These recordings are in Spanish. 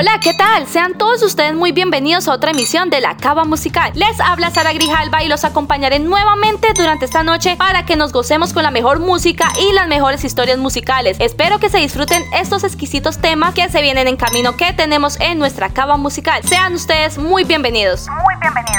Hola, ¿qué tal? Sean todos ustedes muy bienvenidos a otra emisión de La Cava Musical. Les habla Sara Grijalva y los acompañaré nuevamente durante esta noche para que nos gocemos con la mejor música y las mejores historias musicales. Espero que se disfruten estos exquisitos temas que se vienen en camino que tenemos en nuestra Cava Musical. Sean ustedes muy bienvenidos. Muy bienvenidos.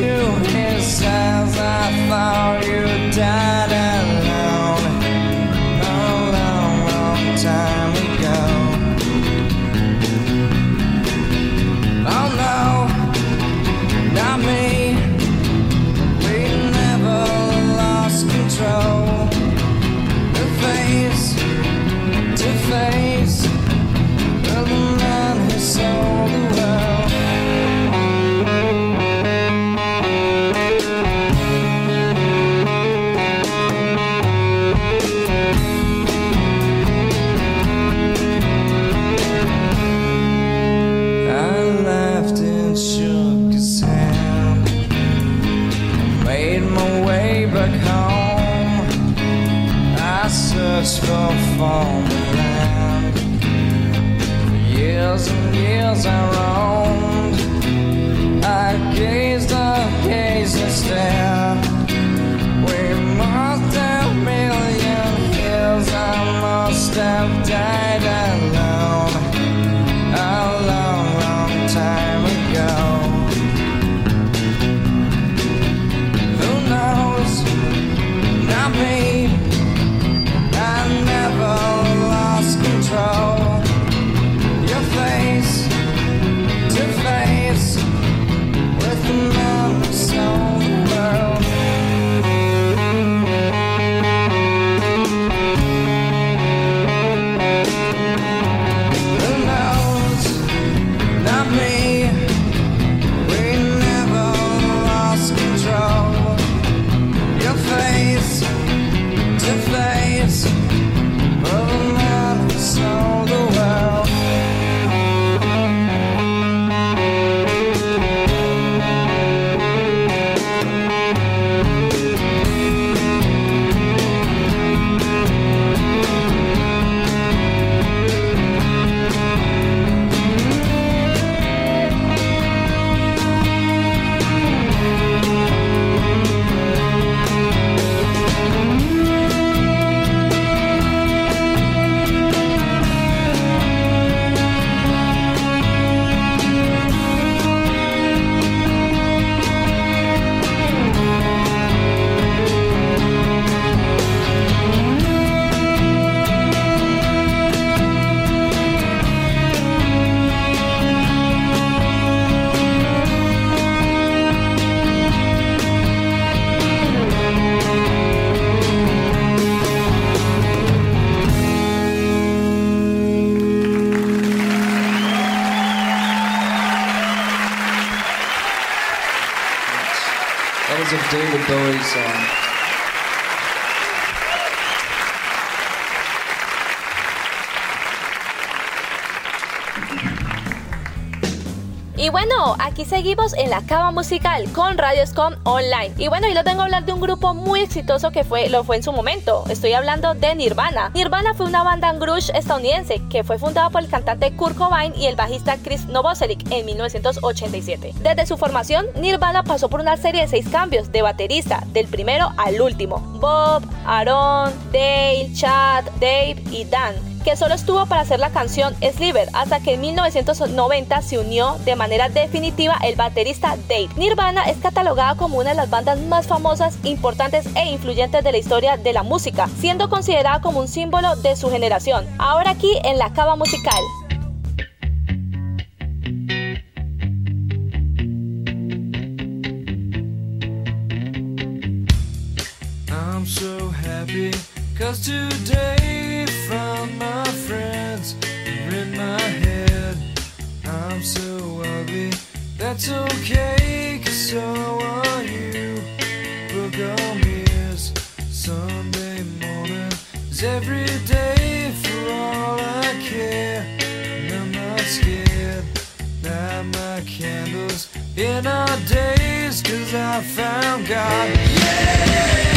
you of David Bowie's. Uh, aquí seguimos en la cava musical con Radio Scom Online. Y bueno, y les tengo a hablar de un grupo muy exitoso que fue, lo fue en su momento. Estoy hablando de Nirvana. Nirvana fue una banda grunge estadounidense que fue fundada por el cantante Kurt Cobain y el bajista Chris Novoselic en 1987. Desde su formación, Nirvana pasó por una serie de seis cambios de baterista, del primero al último. Bob, Aaron, Dale, Chad, Dave y Dan que solo estuvo para hacer la canción Sliver, hasta que en 1990 se unió de manera definitiva el baterista Dave. Nirvana es catalogada como una de las bandas más famosas, importantes e influyentes de la historia de la música, siendo considerada como un símbolo de su generación. Ahora aquí en la cava musical. My head. I'm so ugly, that's okay, cause so are you. Book on mirrors, Sunday morning is every day for all I care. And I'm not scared, light my candles in our days, cause I found God. Yeah!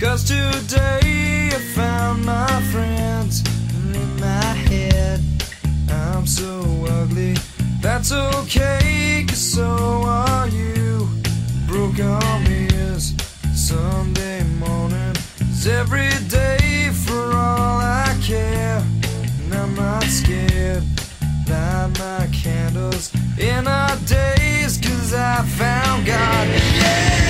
Cause today I found my friends in my head. I'm so ugly. That's okay Cause so are you. Broke arm is Sunday morning. Is every day for all I care. And I'm not scared. Light my candles in our days Cause I found God. Y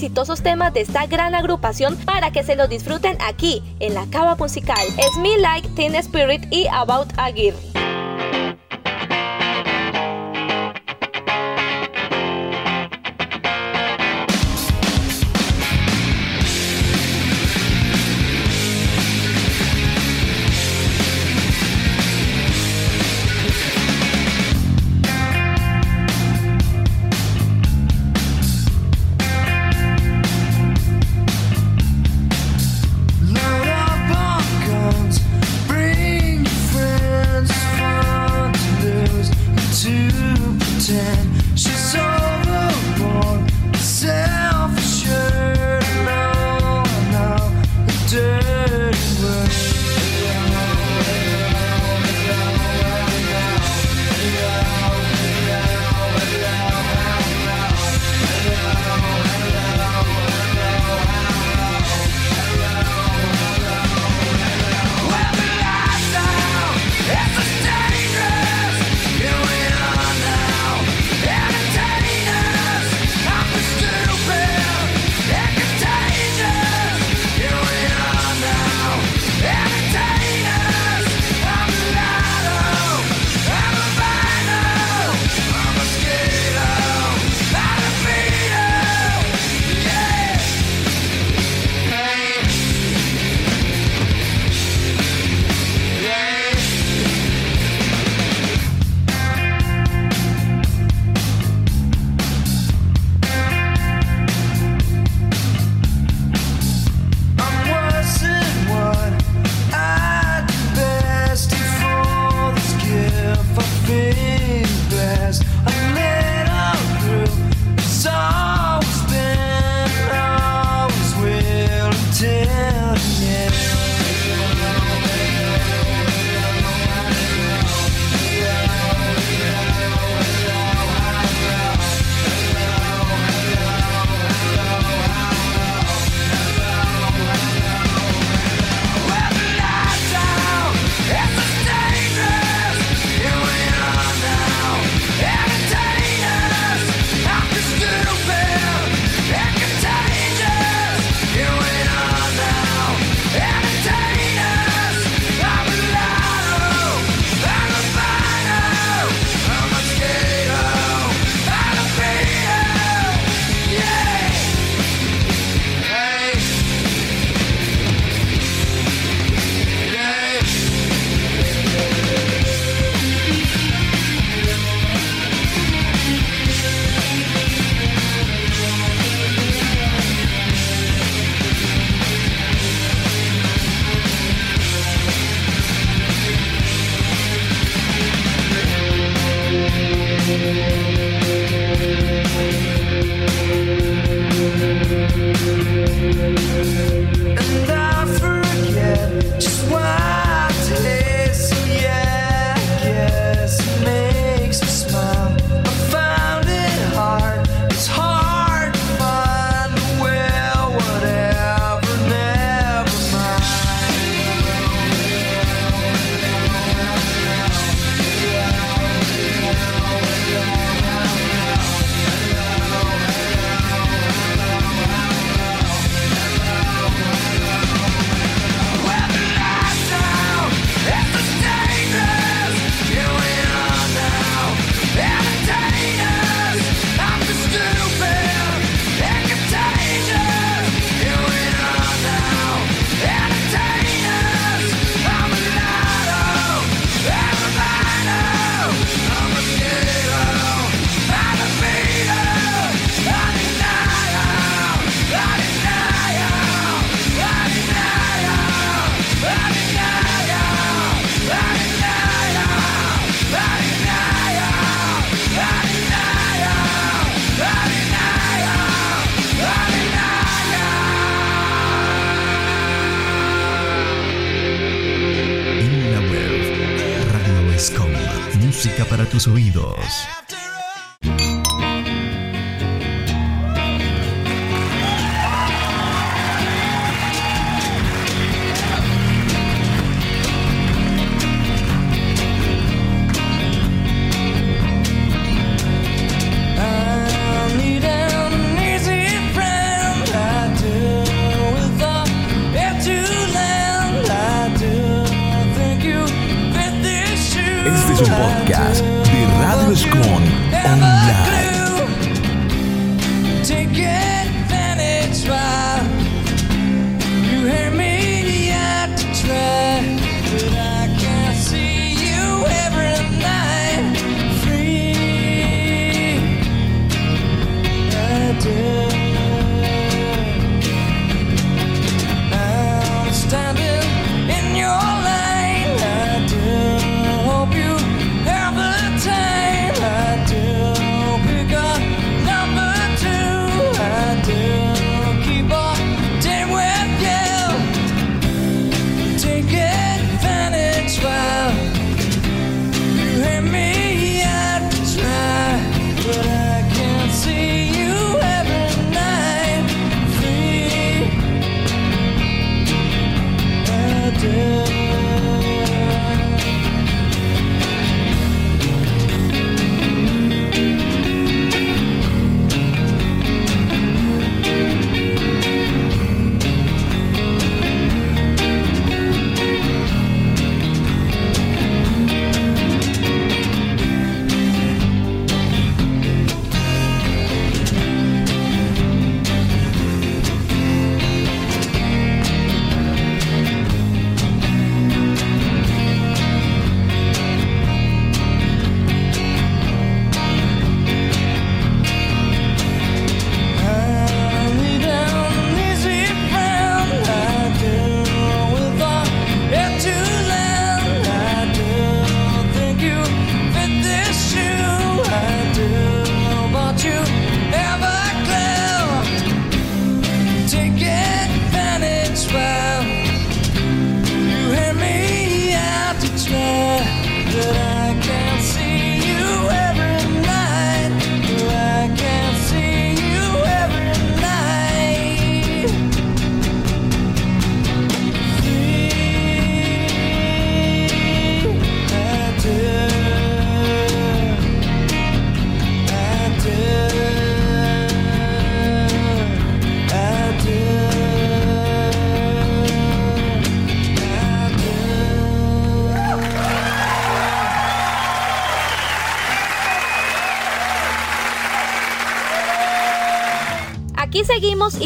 exitosos temas de esta gran agrupación para que se los disfruten aquí, en la cava musical. Es Me Like, Teen Spirit y About a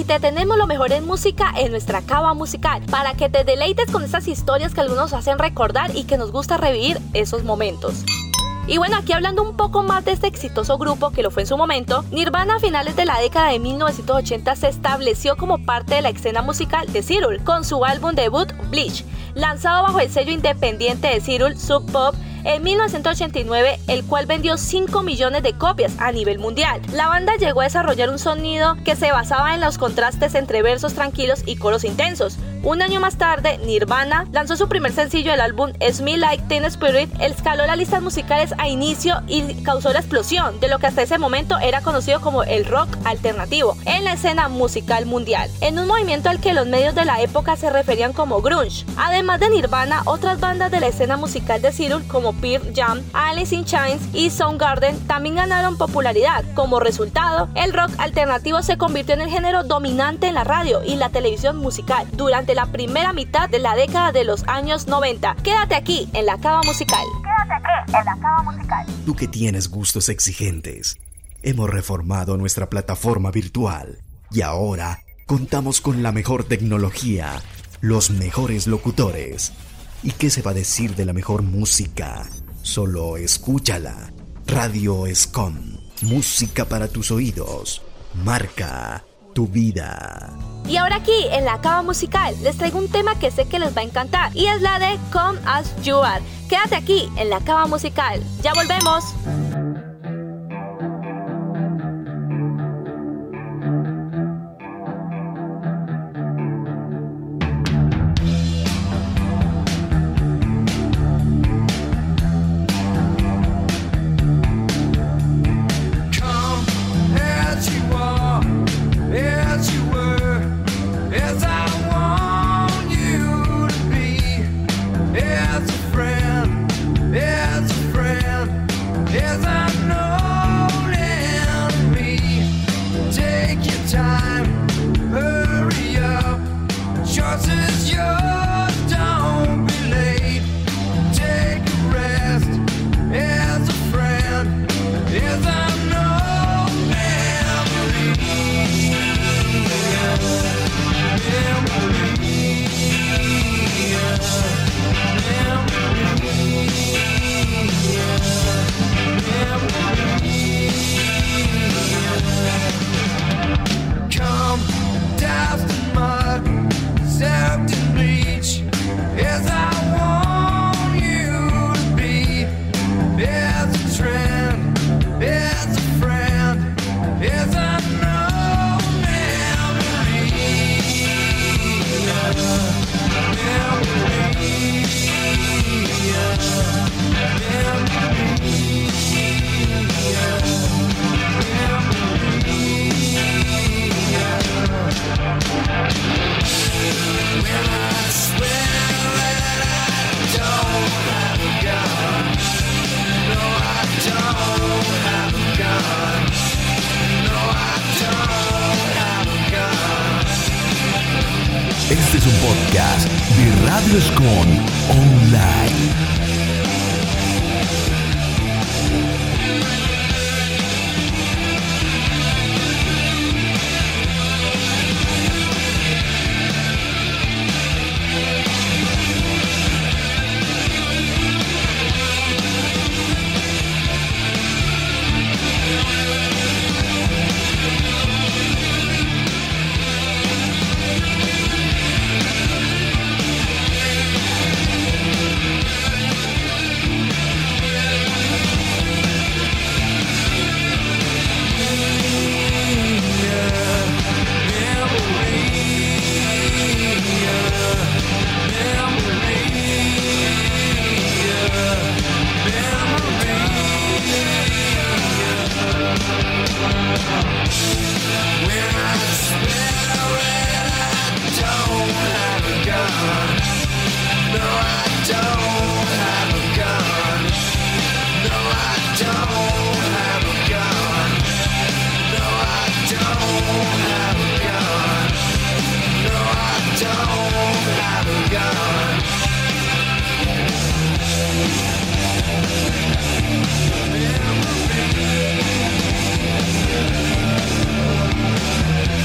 te tenemos lo mejor en música en nuestra cava musical para que te deleites con estas historias que algunos hacen recordar y que nos gusta revivir esos momentos. Y bueno, aquí hablando un poco más de este exitoso grupo que lo fue en su momento, Nirvana a finales de la década de 1980 se estableció como parte de la escena musical de Cyril con su álbum debut Bleach, lanzado bajo el sello independiente de Cyril Sub Pop en 1989, el cual vendió 5 millones de copias a nivel mundial. La banda llegó a desarrollar un sonido que se basaba en los contrastes entre versos tranquilos y coros intensos. Un año más tarde, Nirvana lanzó su primer sencillo del álbum Smell Like Teen Spirit, escaló las listas musicales a inicio y causó la explosión de lo que hasta ese momento era conocido como el rock alternativo en la escena musical mundial, en un movimiento al que los medios de la época se referían como grunge. Además de Nirvana, otras bandas de la escena musical de Cyril como Pearl Jam, Alice in Chains y Soundgarden también ganaron popularidad. Como resultado, el rock alternativo se convirtió en el género dominante en la radio y la televisión musical durante la primera mitad de la década de los años 90. Quédate aquí en la cava musical. Quédate aquí en la cava musical. Tú que tienes gustos exigentes. Hemos reformado nuestra plataforma virtual y ahora contamos con la mejor tecnología, los mejores locutores ¿Y qué se va a decir de la mejor música? Solo escúchala. Radio Escom. Música para tus oídos. Marca tu vida. Y ahora aquí en la cava musical les traigo un tema que sé que les va a encantar y es la de Come As You Are. Quédate aquí en la cava musical. Ya volvemos. on all.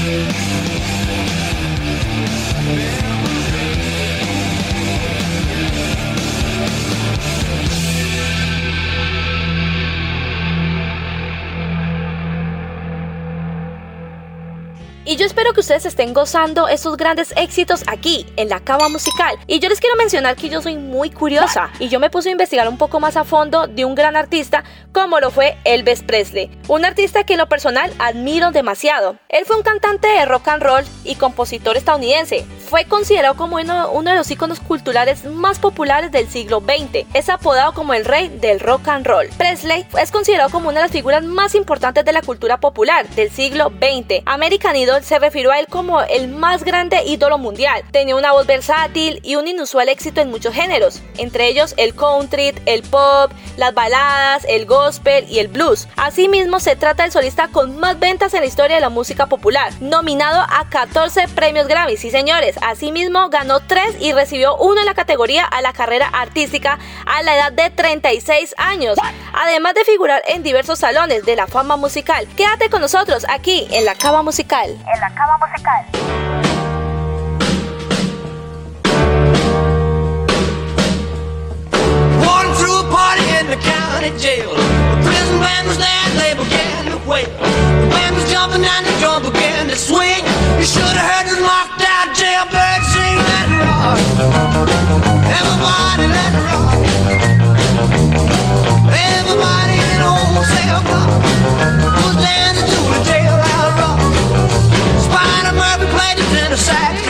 Thank yo espero que ustedes estén gozando esos grandes éxitos aquí, en la cava musical. Y yo les quiero mencionar que yo soy muy curiosa y yo me puse a investigar un poco más a fondo de un gran artista como lo fue Elvis Presley, un artista que en lo personal admiro demasiado. Él fue un cantante de rock and roll y compositor estadounidense. Fue considerado como uno, uno de los íconos culturales más populares del siglo XX. Es apodado como el rey del rock and roll. Presley es considerado como una de las figuras más importantes de la cultura popular del siglo XX. American Idol se refirió a él como el más grande ídolo mundial. Tenía una voz versátil y un inusual éxito en muchos géneros, entre ellos el country, el pop, las baladas, el gospel y el blues. Asimismo, se trata del solista con más ventas en la historia de la música popular, nominado a 14 premios Grammy. Sí, señores, asimismo ganó 3 y recibió uno en la categoría a la carrera artística a la edad de 36 años, además de figurar en diversos salones de la fama musical. Quédate con nosotros aquí en la Cava Musical la cava musical. Walking through a party in the county jail. The prison band was there, they began to wail. The band was jumping and the drum began to swing. You should have heard the locked out jailbird sing that rock. Everybody let it rock. Everybody in old cell block sack.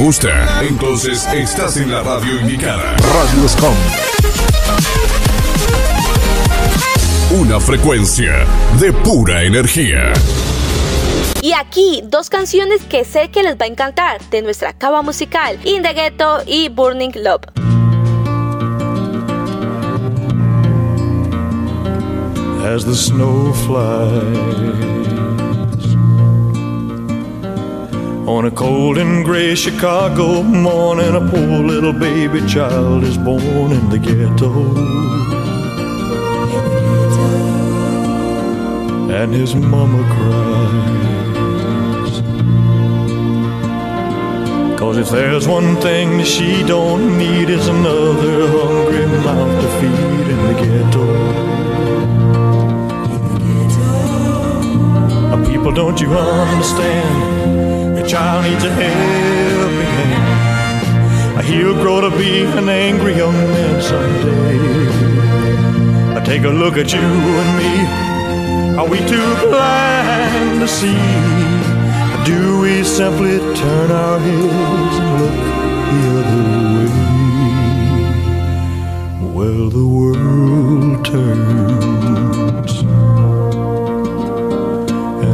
Gusta? Entonces estás en la radio indicada. Radio Scom. Una frecuencia de pura energía. Y aquí dos canciones que sé que les va a encantar de nuestra cava musical, In the Ghetto y Burning Love. as the snow flies. On a cold and gray Chicago morning, a poor little baby child is born in the ghetto. And his mama cries. Cause if there's one thing that she don't need, is another hungry mouth to feed in the ghetto. People, don't you understand? Child needs a helping hand. He'll grow to be an angry young man someday. Take a look at you and me. Are we too blind to see? Do we simply turn our heads and look the other way? Well, the world turns.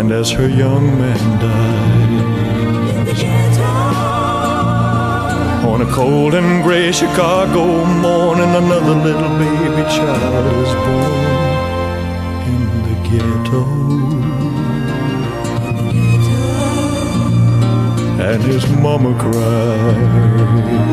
And as her young man dies On a cold and gray Chicago morning Another little baby child is born In the ghetto. And his mama cries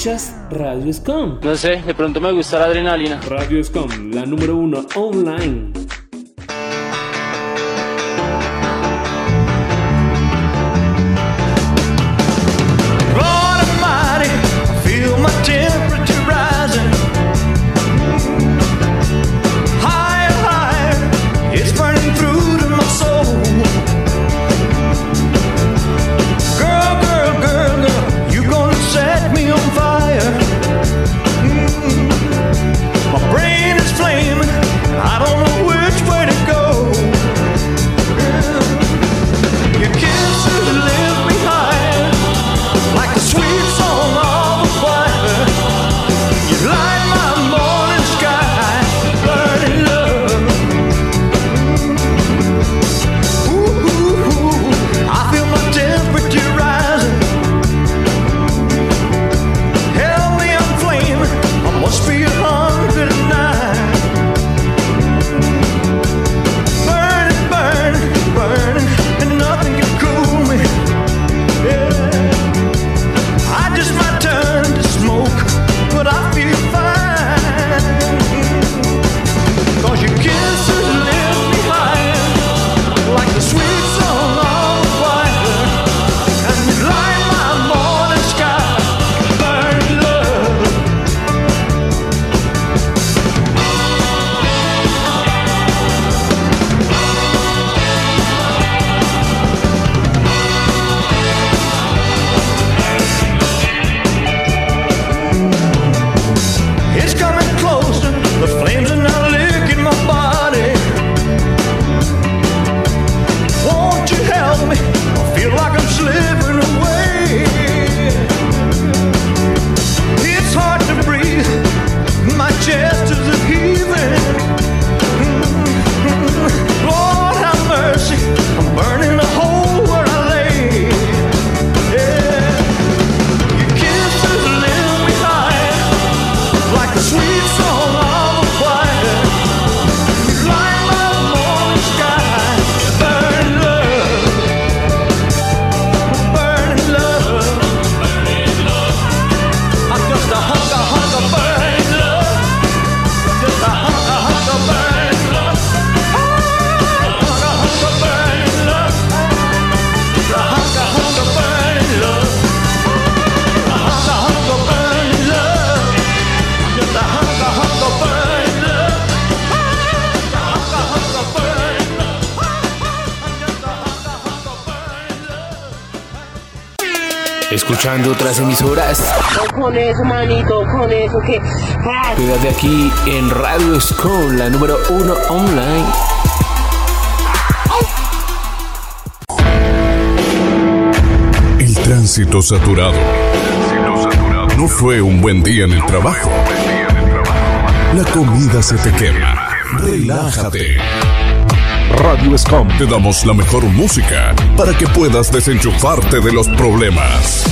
escuchas Radio Scom? No sé, de pronto me gusta la adrenalina. Radio Scom, la número uno online. Escuchando otras emisoras. Con eso, manito, con eso que. Quédate aquí en Radio Scon, la número uno online. El tránsito saturado. No fue un buen día en el trabajo. La comida se te quema. Relájate. Radio Scom te damos la mejor música para que puedas desenchufarte de los problemas.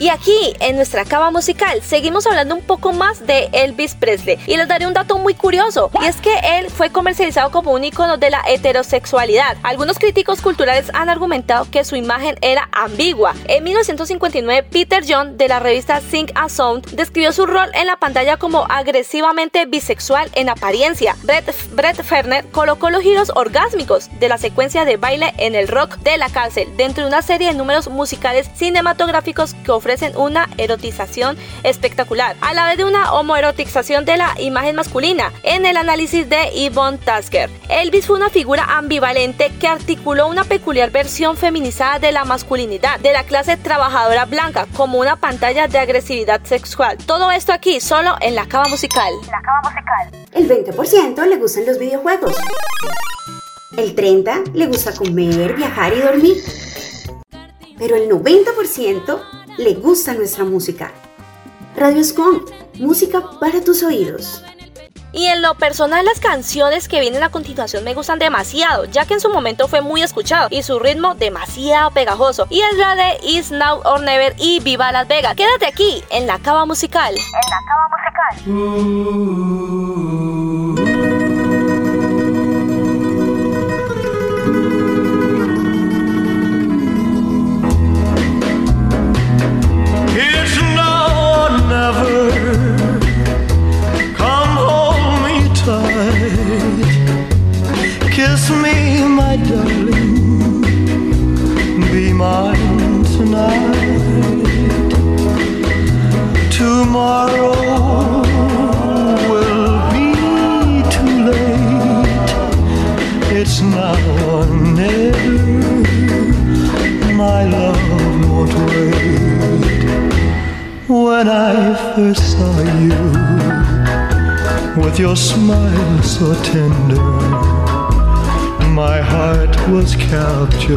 Y aquí, en nuestra cava musical, seguimos hablando un poco más de Elvis Presley. Y les daré un dato muy curioso, y es que él fue comercializado como un icono de la heterosexualidad. Algunos críticos culturales han argumentado que su imagen era ambigua. En 1959, Peter John, de la revista Sing a Sound, describió su rol en la pantalla como agresivamente bisexual en apariencia. Brett, Brett Ferner colocó los giros orgásmicos de la secuencia de baile en el rock de la cárcel dentro de una serie de números musicales cinematográficos que ofrecen una erotización espectacular, a la vez de una homoerotización de la imagen masculina. En el análisis de Yvonne Tasker, Elvis fue una figura ambivalente que articuló una peculiar versión feminizada de la masculinidad de la clase trabajadora blanca como una pantalla de agresividad sexual. Todo esto aquí solo en la cava musical. La cava musical. El 20% le gustan los videojuegos. El 30% le gusta comer, viajar y dormir. Pero el 90% le gusta nuestra música. Radio Scon, música para tus oídos. Y en lo personal las canciones que vienen a continuación me gustan demasiado, ya que en su momento fue muy escuchado y su ritmo demasiado pegajoso. Y es la de Is Now or Never y Viva Las Vegas. Quédate aquí en la cava musical. En la cava musical. Tomorrow will be too late. It's now or never. My love won't wait. When I first saw you, with your smile so tender my heart was captured,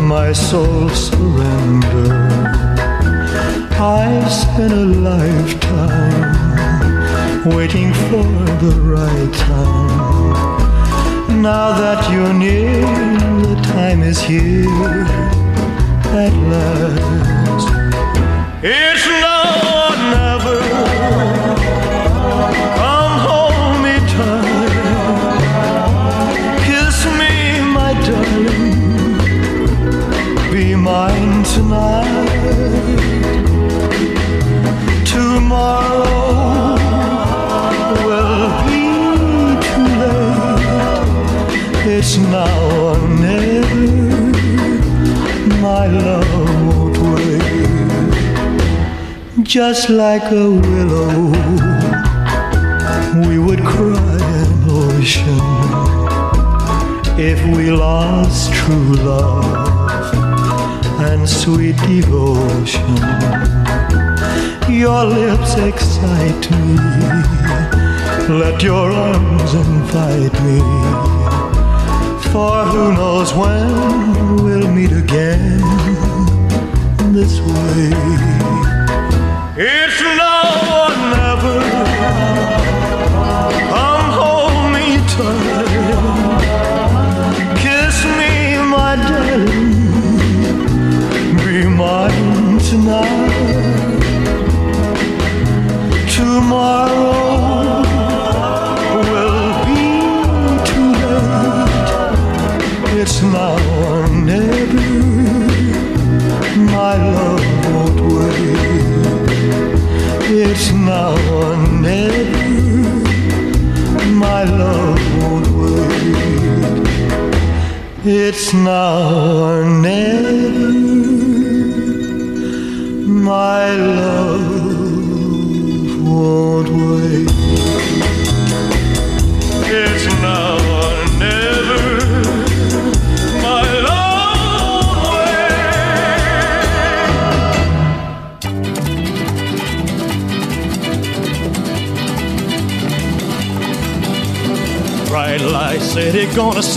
my soul surrendered. I spent a lifetime waiting for the right time. Now that you're near, the time is here at last. It's now Tomorrow will be too late. It's now or never. My love won't wait. Just like a willow, we would cry an ocean if we lost true love and sweet devotion. Your lips excite me. Let your arms invite me. For who knows when we'll meet again this way. It's now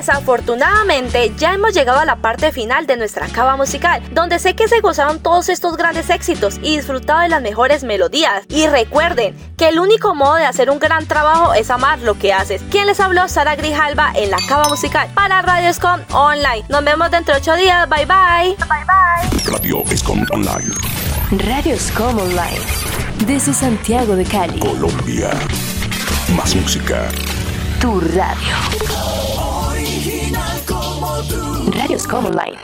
Desafortunadamente ya hemos llegado a la parte final de nuestra cava musical, donde sé que se gozaron todos estos grandes éxitos y disfrutado de las mejores melodías. Y recuerden que el único modo de hacer un gran trabajo es amar lo que haces. Quien les habló, Sara Grijalba en la cava musical para Radio Scom Online. Nos vemos dentro de 8 días. Bye bye. Bye bye. Radio Escom Online. Radio Scom Online. Desde Santiago de Cali. Colombia. Más música. Tu radio. Here's Common Line.